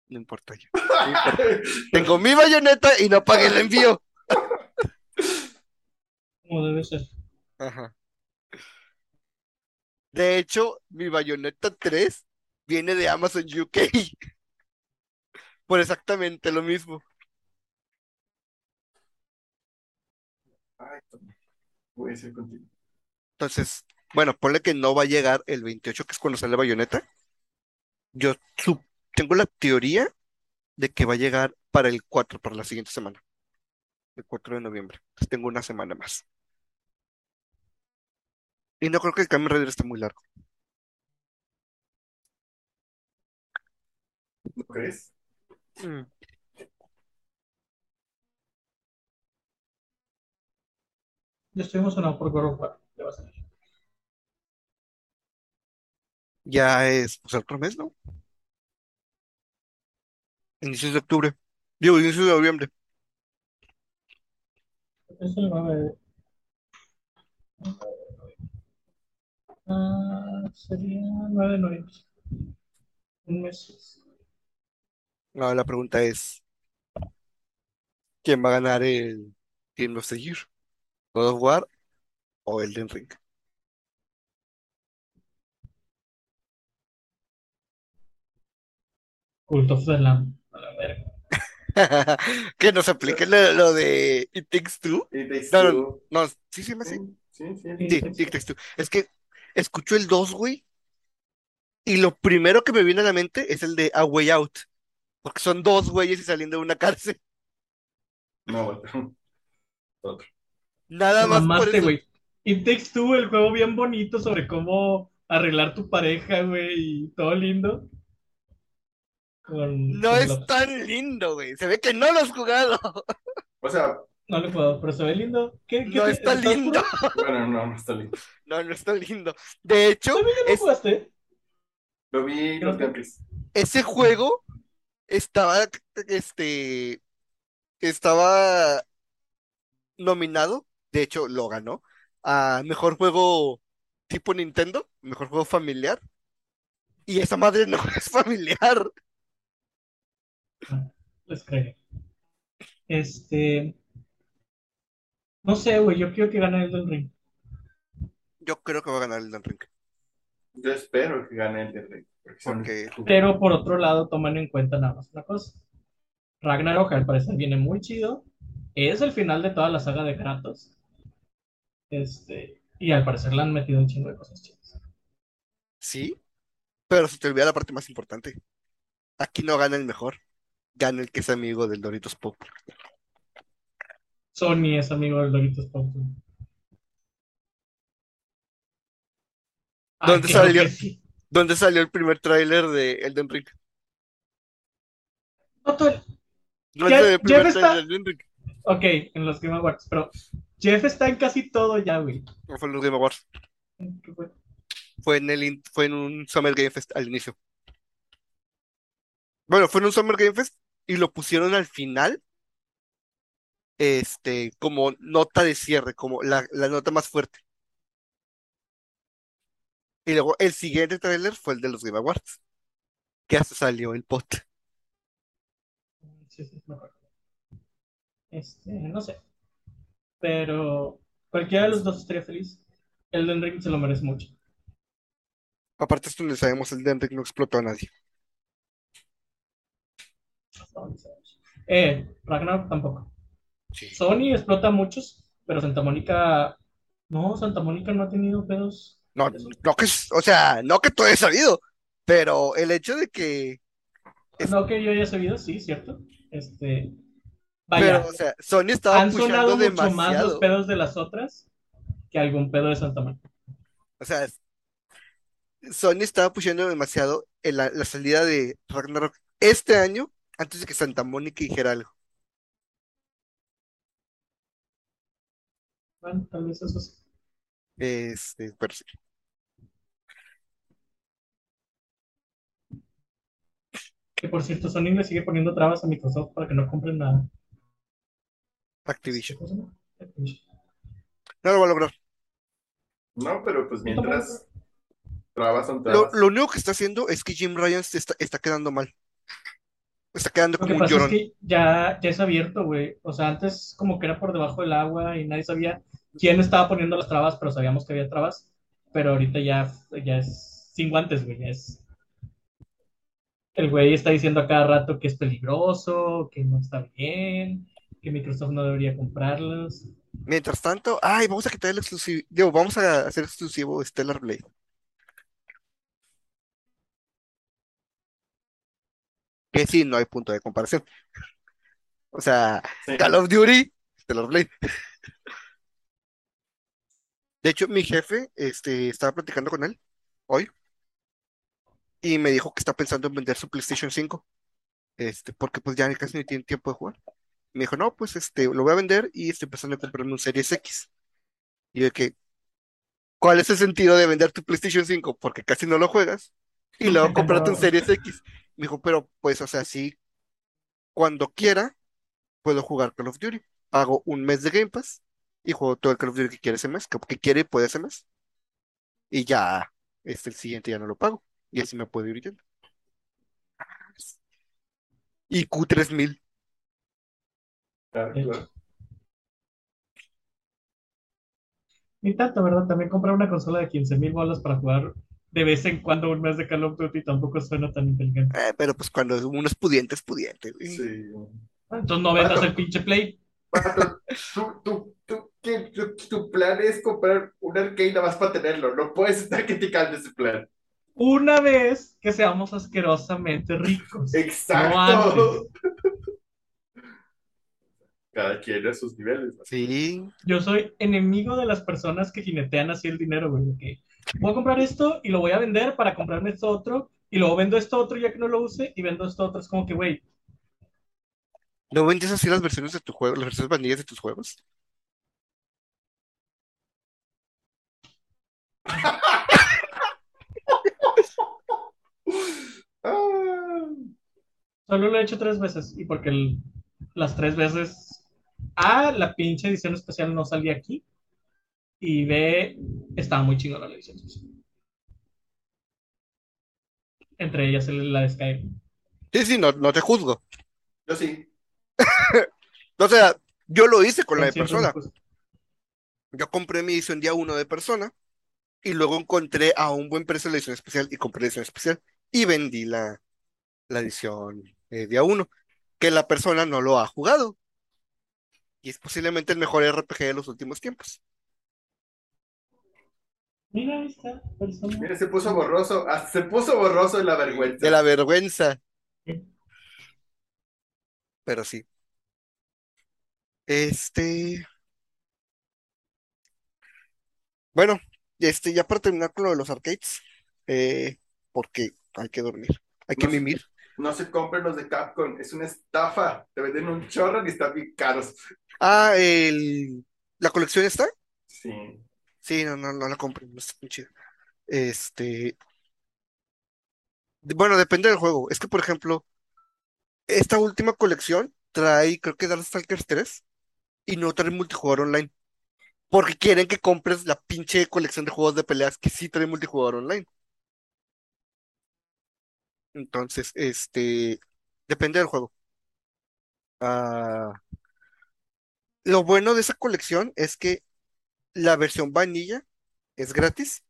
No importa. No importa. Tengo mi bayoneta y no pagué el envío. Como debe ser. Ajá. De hecho, mi Bayonetta 3 viene de Amazon UK. Por exactamente lo mismo. Ay, toma. voy a hacer contigo. Entonces, bueno, ponle que no va a llegar el 28, que es cuando sale Bayonetta. Yo tengo la teoría de que va a llegar para el 4, para la siguiente semana. El 4 de noviembre. Entonces tengo una semana más. Y no creo que el Kamen Rider esté muy largo. ¿No crees? Mm. Yo estoy emocionado por God of War. Ya va a salir. Ya es, pues, el otro mes, ¿no? Inicios de octubre. Digo, inicios de noviembre. Es el 9 de- Ah, sería 9 de noviembre. Un mes. No, la pregunta es, ¿quién va a ganar el Game of the Year? ¿God of War o Elden Ring? Cult of the Lamb. A la verga. Que nos aplique lo, lo de It Takes Two. It Takes No, no, Two. no, sí hace. Sí, sí, sí. Sí. Sí, It Takes Two. Es que escucho el 2, güey, y lo primero que me viene a la mente es el de A Way Out. Porque son dos güeyes y saliendo de una cárcel. No, otro. Otro. Nada Te más por mamaste, eso. güey. It Takes Two, el juego bien bonito sobre cómo arreglar tu pareja, güey, y todo lindo. Con, No con es la- tan lindo, güey. Se ve que no lo has jugado. O sea, No le puedo, pero se ve lindo. ¿Qué, qué No te- está lindo. bueno, no, no está lindo. No, no está lindo. De hecho, ¿También ya lo es, jugaste? Lo vi los gameplays. ese juego estaba, este, estaba nominado, de hecho lo ganó, a mejor juego tipo Nintendo, mejor juego familiar. Y esa madre no es familiar. Les creo. Este. No sé, güey, yo quiero que gane el del ring. Yo creo que va a ganar el Ring. Yo espero que gane el de Rey. Porque son- Porque- Pero por otro lado, toman en cuenta nada más una cosa. Ragnarok al parecer viene muy chido. Es el final de toda la saga de Kratos. Este. Y al parecer le han metido un chingo de cosas chidas. Sí, pero se te olvida la parte más importante. Aquí no gana el mejor, gana el que es amigo del Doritos Pop. Sony es amigo del Doritos Pop. Ah, ¿Dónde salió? sí. ¿Dónde salió el primer tráiler de Elden Ring? No, tú- ¿Dónde el primer ya está- de Elden Ring? Ok, en los Game Awards, pero Jeff está en casi todo ya, güey. No fue en los Game Awards. ¿Qué fue? Fue en el fue en un Summer Game Fest al inicio. Bueno, fue en un Summer Game Fest y lo pusieron al final, este, como nota de cierre, como la, la nota más fuerte. Y luego el siguiente tráiler fue el de los Game Awards, que hasta salió el pot. Sí, sí, me acuerdo. Este, no sé. Pero cualquiera de los dos estaría feliz. Elden Ring se lo merece mucho. Aparte, esto donde sabemos el Ring no explotó a nadie. Eh, Ragnarok tampoco. Sí. Sony explota muchos, pero Santa Mónica. No, Santa Mónica no ha tenido pedos. No, no que, o sea, no que todo he sabido, pero el hecho de que, Es- No que yo haya sabido, sí, cierto. Este. pero, Vaya, o sea, Sony estaba han sonado mucho más los pedos de las otras que algún pedo de Santa Mónica. O sea, Sony estaba pushando demasiado en la, la salida de Ragnarok este año antes de que Santa Mónica dijera algo. Bueno, tal vez eso sí. Este, pero sí. Que por cierto, Sony le sigue poniendo trabas a Microsoft para que no compren nada. Activision. No lo va a lograr. No, pero pues mientras trabas son Lo, lo único que está haciendo es que Jim Ryan se está, está quedando mal. Está quedando Lo que como un pasa es que ya, ya es abierto, güey. O sea, antes como que era por debajo del agua y nadie sabía quién estaba poniendo las trabas, pero sabíamos que había trabas. Pero ahorita ya, ya es sin guantes, güey. es... El güey está diciendo a cada rato que es peligroso, que no está bien, que Microsoft no debería comprarlos. Mientras tanto, ay, vamos a quitar el exclusivo. Digo, vamos a hacer exclusivo Stellar Blade. Que sí, no hay punto de comparación. O sea, Sí. Call of Duty, Stellar Blade. De hecho, mi jefe, este, estaba platicando con él hoy y me dijo que está pensando en vender su PlayStation 5, este, porque pues ya casi no tiene tiempo de jugar. Me dijo, no, pues este, lo voy a vender y estoy pensando en comprarme un Series X. Y yo que, ¿cuál es el sentido de vender tu PlayStation 5? Porque casi no lo juegas y luego comprarte un. Series X. Me dijo, pero pues, o sea, sí, cuando quiera puedo jugar Call of Duty. Hago un mes de Game Pass y juego todo el Call of Duty que quiere ese mes, que, que quiere y puede ese mes. Y ya, este, el siguiente ya no lo pago. Y así me puedo ir yendo. Y Q3000. Claro, Eh. claro. Ni tanto, ¿verdad? También comprar una consola de 15 mil bolas para jugar de vez en cuando un mes de Call of Duty tampoco suena tan inteligente. Eh, pero pues cuando uno es pudiente, es pudiente, güey. Sí. Entonces no vendas el pinche Play. Pato, tú, tú, tú, ¿qué- tu, tu plan es comprar un arcade nada más para tenerlo. No puedes estar criticando ese plan. Una vez que seamos asquerosamente ricos. Exacto. Cada quien a sus niveles. ¿no? Sí, Yo soy enemigo de las personas que jinetean así el dinero, güey. que voy a comprar esto y lo voy a vender para comprarme esto otro. Y luego vendo esto otro ya que no lo use y vendo esto otro. Es como que, güey, ¿no vendes así las versiones de tu juego, las versiones vanillas de tus juegos? Ah, solo lo he hecho tres veces. Y porque el- las tres veces, A, la pinche edición especial no salía aquí. Y B, estaba muy chingona la edición especial. Entre ellas el- la de Skyrim. Sí, sí, no, no te juzgo. yo sí. O sea, yo lo hice con la de persona. puse- Yo compré mi edición día uno de persona y luego encontré a un buen precio la edición especial y compré la edición especial y vendí la, la edición eh, día uno, que la persona no lo ha jugado. Y es posiblemente el mejor RPG de los últimos tiempos. Mira esta persona. Mira, se puso borroso. hasta se puso borroso de la vergüenza. De la vergüenza, pero sí. Este. Bueno, este, ya para terminar con lo de los arcades, eh, porque hay que dormir, hay que No mimir. No se compren los de Capcom. Es una estafa. Te venden un chorro y están bien caros. Ah, el, la colección está. Sí. Sí, no, no, no la compren, no está muy chida. Este, bueno, depende del juego. Es que, por ejemplo, esta última colección trae, creo que Darkstalkers 3 y no trae multijugador online. Porque quieren que compres la pinche colección de juegos de peleas que sí trae multijugador online. Entonces, este, depende del juego. Ah, lo bueno de esa colección es que la versión vanilla es gratis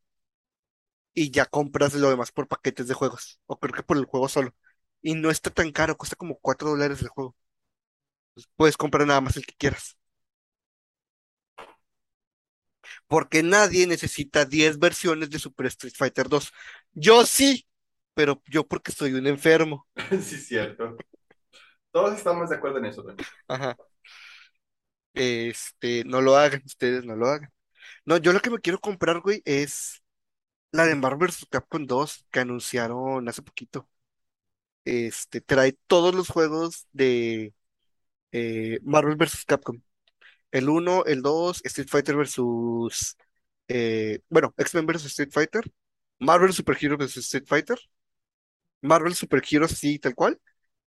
y ya compras lo demás por paquetes de juegos, o creo que por el juego solo. Y no está tan caro, cuesta como 4 dólares el juego. Entonces, puedes comprar nada más el que quieras. Porque nadie necesita 10 versiones de Super Street Fighter 2. Yo sí, pero yo porque soy un enfermo. Sí, cierto. Todos estamos de acuerdo en eso, Dani. Ajá. Este, no lo hagan, ustedes no lo hagan. No, yo lo que me quiero comprar, güey, es la de Marvel vs. Capcom 2 que anunciaron hace poquito. Este, trae todos los juegos de eh, Marvel vs. Capcom. El 1, el 2, Street Fighter vs. eh, bueno, X-Men vs. Street Fighter, Marvel Super Hero vs. Street Fighter, Marvel Super Heroes, sí, tal cual,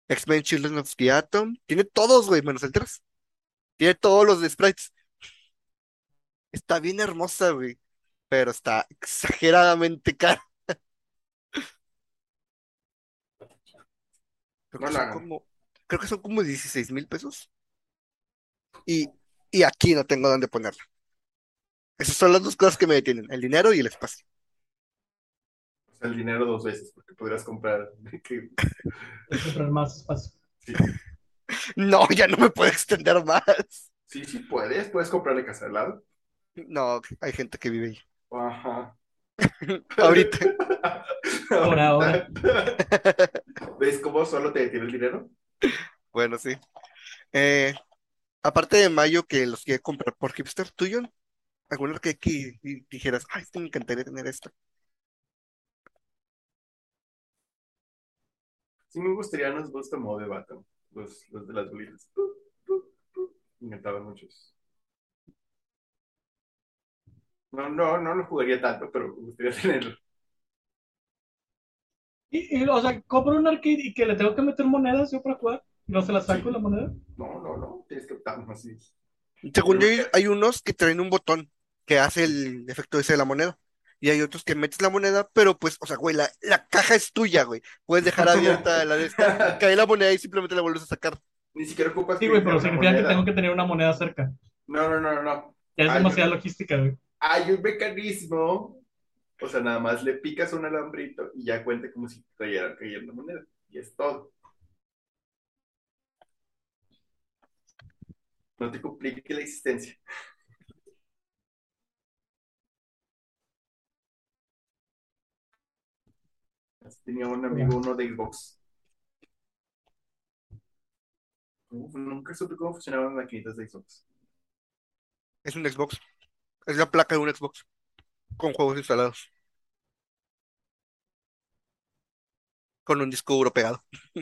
X-Men Children of the Atom, tiene todos, güey, menos el 3. Tiene todos los de sprites. Está bien hermosa, güey, pero está exageradamente cara. Creo que son como, creo que son como 16 mil pesos. Y, y aquí no tengo dónde ponerla. Esas son las dos cosas que me detienen, el dinero y el espacio. O sea, el dinero dos veces, porque podrías comprar. que- Puedes comprar más espacio. Sí, No, ya no me puedo extender más. sí, sí puedes. Puedes comprarle casa al lado. No, hay gente que vive ahí. Ajá. Ahorita. Por ahora. ¿Ves cómo solo te detiene el dinero? Bueno, sí. Eh, aparte de Mayo, que los quiere comprar por hipster, tuyo, alguna que, que dijeras, ay, este me encantaría tener esto. Sí, me gustaría, nos gusta Mode Battle. Los, los de las bolitas. Me encantaban muchos. No, no, no lo jugaría tanto, pero me gustaría tenerlo. Y, y, o sea, compro un arcade y que le tengo que meter monedas yo para jugar. Y no se las saco Sí. la moneda. No, no, no. Tienes que optar así. Según yo, hay, unos que traen un botón que hace el efecto ese de la moneda. Y hay otros que metes la moneda, pero pues, o sea, güey, la, la caja es tuya, güey. Puedes dejar abierta la de esta, cae la moneda y simplemente la vuelves a sacar. Ni siquiera ocupas Sí, güey, pero significa que tengo que tener una moneda cerca. No, no, no, no. Ya es Ay, demasiada logística, güey. Hay un mecanismo. O sea, nada más le picas un alambrito y ya cuenta como si cayera cayendo moneda. Y es todo. No te complique la existencia. Tenía un amigo, uno de Xbox. Uf, nunca supe cómo funcionaban las maquinitas de Xbox. Es un Xbox. Es la placa de un Xbox. Con juegos instalados. Con un disco duro pegado.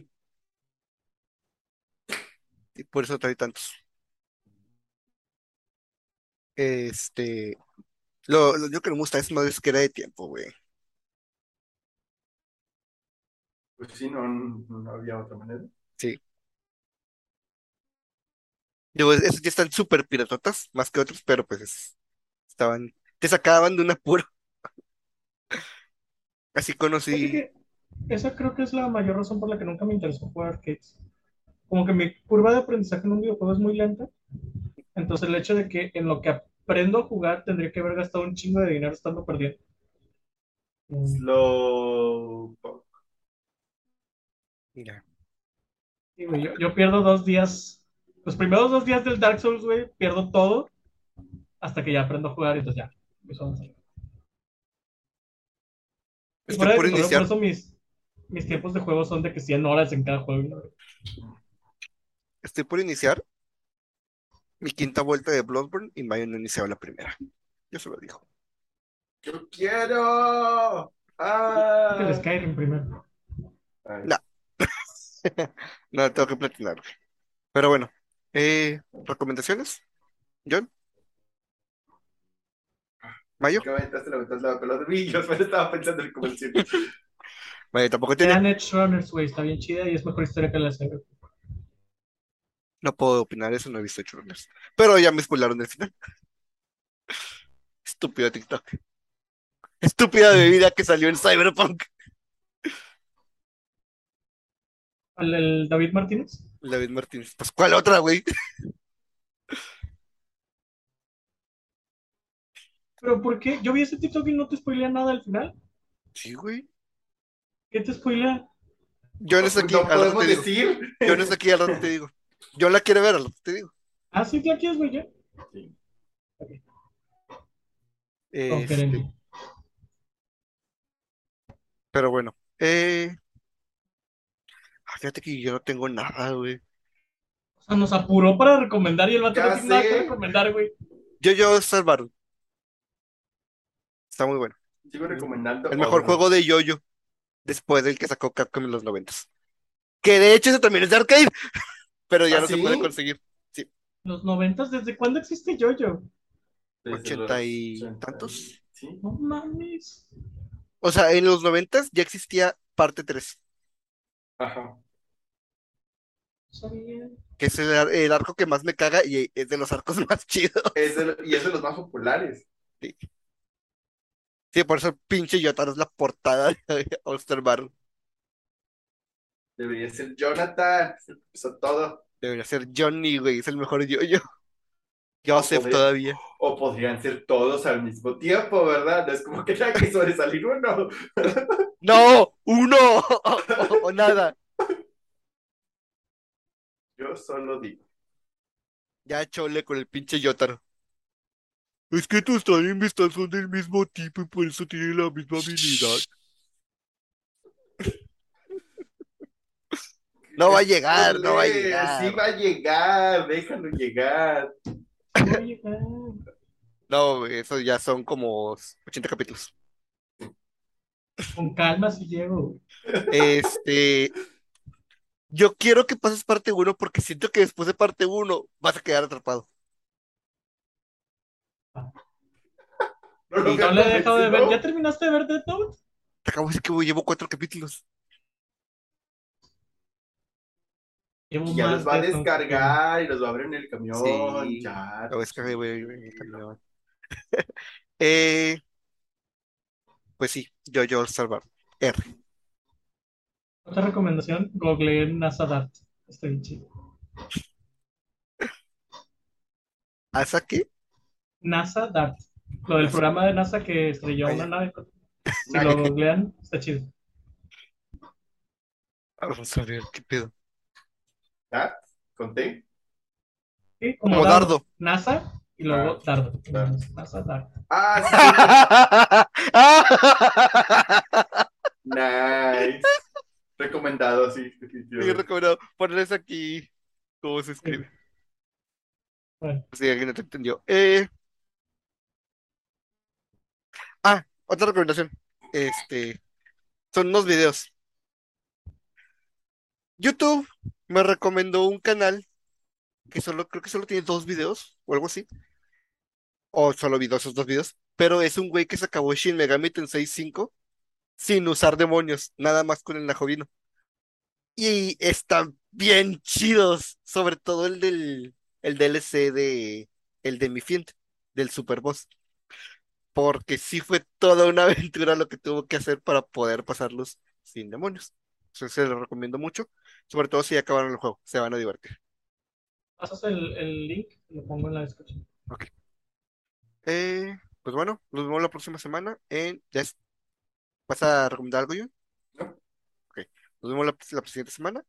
Y por eso trae tantos. Este. Lo, lo yo que me gusta es más que era de tiempo, güey. Pues sí, no, no había otra manera. Digo, es- esos ya están súper piratotas, más que otros, pero pues es- estaban. Te sacaban de un apuro. Así conocí. que esa creo que es la mayor razón por la que nunca me interesó jugar arcades. Como que mi curva de aprendizaje en un videojuego es muy lenta. Entonces el hecho de que en lo que aprendo a jugar tendría que haber gastado un chingo de dinero estando perdiendo. Mm, Slow. Mira, sí, güey, yo, yo pierdo dos días, los primeros dos días del Dark Souls, güey, pierdo todo hasta que ya aprendo a jugar y entonces ya. empiezo a avanzar. Y por cotorreo, iniciar. por eso mis, mis tiempos de juego son de que 100 horas en cada juego. ¿no? Estoy por iniciar mi quinta vuelta de Bloodborne y Mayo no ha iniciado la primera. Yo se lo dijo. ¡Yo quiero! ¡Ah! El Skyrim primero. No. No, tengo que platinar. Pero bueno, eh, ¿recomendaciones? ¿John? ¿Mayo? ¿Qué aventaste? La aventaste pelota. Y yo solo estaba pensando en. Mayo tampoco tiene. Vean Edge Runners, güey, está bien chida y es mejor historia que la serie. No puedo opinar eso, no he visto Churners. Pero ya me spoilaron el final. Estúpido TikTok. Estúpida bebida que salió en Cyberpunk. ¿El, el David Martínez? David Martínez. Pues, ¿cuál otra, güey? ¿Pero por qué? Yo vi ese TikTok y no te spoilea nada al final. Sí, güey. ¿Qué te spoilea? Yo no sé aquí, No al rato podemos te digo. decir. Yo no sé aquí, al rato te digo. Yo la quiero ver, al rato te digo. Ah, sí, la quieres, güey, ya. Sí. Este, Conferen. pero bueno. Eh... ah, Fíjate que yo no tengo nada, güey. O sea, nos apuró para recomendar y el vato Ya no tiene nada que recomendar, güey. Yo, yo, Salvaron. Está muy bueno. Sigo recomendando. El mejor juego de Yoyo después del que sacó Capcom en los noventas. Que de hecho ese también es de arcade, pero ya ¿Ah, no se sí? puede conseguir. Los noventas, ¿desde cuándo existe Yoyo? Desde ochenta y tantos. Sí. No mames. O sea, en los noventas ya existía parte 3, Ajá. Que es el, ar- el arco que más me caga y es de los arcos más chidos. Es de- y es de los más populares. Sí, por eso pinche Yotaro es la portada de All-Star Battle. Debería ser Jonathan. Empezó todo. Debería ser Johnny, güey, es el mejor Yoyo. Joseph joder. todavía. O podrían ser todos al mismo tiempo, ¿verdad? No es como que tenga que sobresalir uno. ¡No! ¡Uno! O, o- o nada. Yo solo digo. Ya chole con el pinche Yotaro. Es que tus animes son del mismo tipo y por eso tienen la misma habilidad. No va a llegar, no va a llegar. Sí va a llegar, déjalo llegar. Oye, ah, No, güey, eso ya son como 80 capítulos. con calma si llego. güey. Este, yo quiero que pases parte 1 porque siento que después de parte 1 vas a quedar atrapado. No Y lo no le he dejado de ver. ¿Ya terminaste de ver Death Note? Te acabo de decir que llevo cuatro capítulos. Llevo Y ya más los va a que- descargar y los va a abrir en el camión. Sí. Ya. Lo descargué, güey, en el camión. Eh, pues sí, yo, yo salvar. R. Otra recomendación, googleen NASA Dart. Está bien chido. ¿Hasta qué? NASA Dart. Lo del programa de NASA que estrelló una nave. Si lo googlean, está chido. Vamos a ver, ¿qué pedo? ¿Ya? ¿Conté? Sí, Como dardo. NASA y luego Ah, dardo. dardo. NASA Dart. Ah, sí. nice. Recomendado, sí, Sí, recomendado. Ponerles aquí cómo se escribe. Bueno, Si alguien no te entendió. Eh... Ah, otra recomendación. Este. Son unos videos. YouTube me recomendó un canal que solo, creo que solo tiene dos videos o algo así. O solo vi dos, esos dos videos. Pero es un güey que se acabó Shin Megami Tensei 5 sin usar demonios, nada más con el Najovino. Y están bien chidos, sobre todo el del el DLC de el de mi Fiend, del Super Boss. Porque sí fue toda una aventura lo que tuvo que hacer para poder pasarlos sin demonios. Entonces se lo recomiendo mucho, sobre todo si ya acabaron el juego, se van a divertir. pasas el, el link, lo pongo en la descripción. Eh, pues bueno, nos vemos la próxima semana en ya es- ¿Vas a recomendar algo, Jun? No. Ok, nos vemos la, la siguiente semana.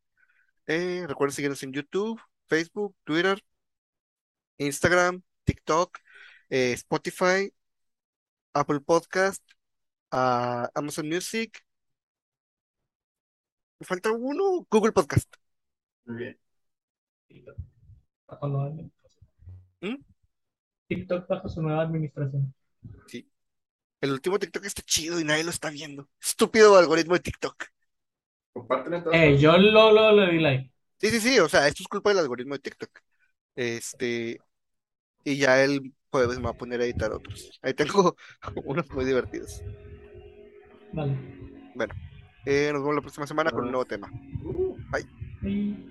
Eh, recuerden seguirnos en YouTube, Facebook, Twitter, Instagram, TikTok, eh, Spotify, Apple Podcast, Amazon Music. Me falta uno, Google Podcast. Muy bien. TikTok. Bajo nueva administración. ¿Mm? TikTok bajo su nueva administración. El último TikTok está chido y nadie lo está viendo. Estúpido algoritmo de TikTok. Compártelo todas Eh, yo lo, lo, le di like. Sí, sí, sí, o sea, esto es culpa del algoritmo de TikTok. Este, y ya el jueves me voy a poner a editar otros. Ahí tengo unos muy divertidos. Vale. Bueno, eh, nos vemos la próxima semana con un nuevo tema. Uh. Bye.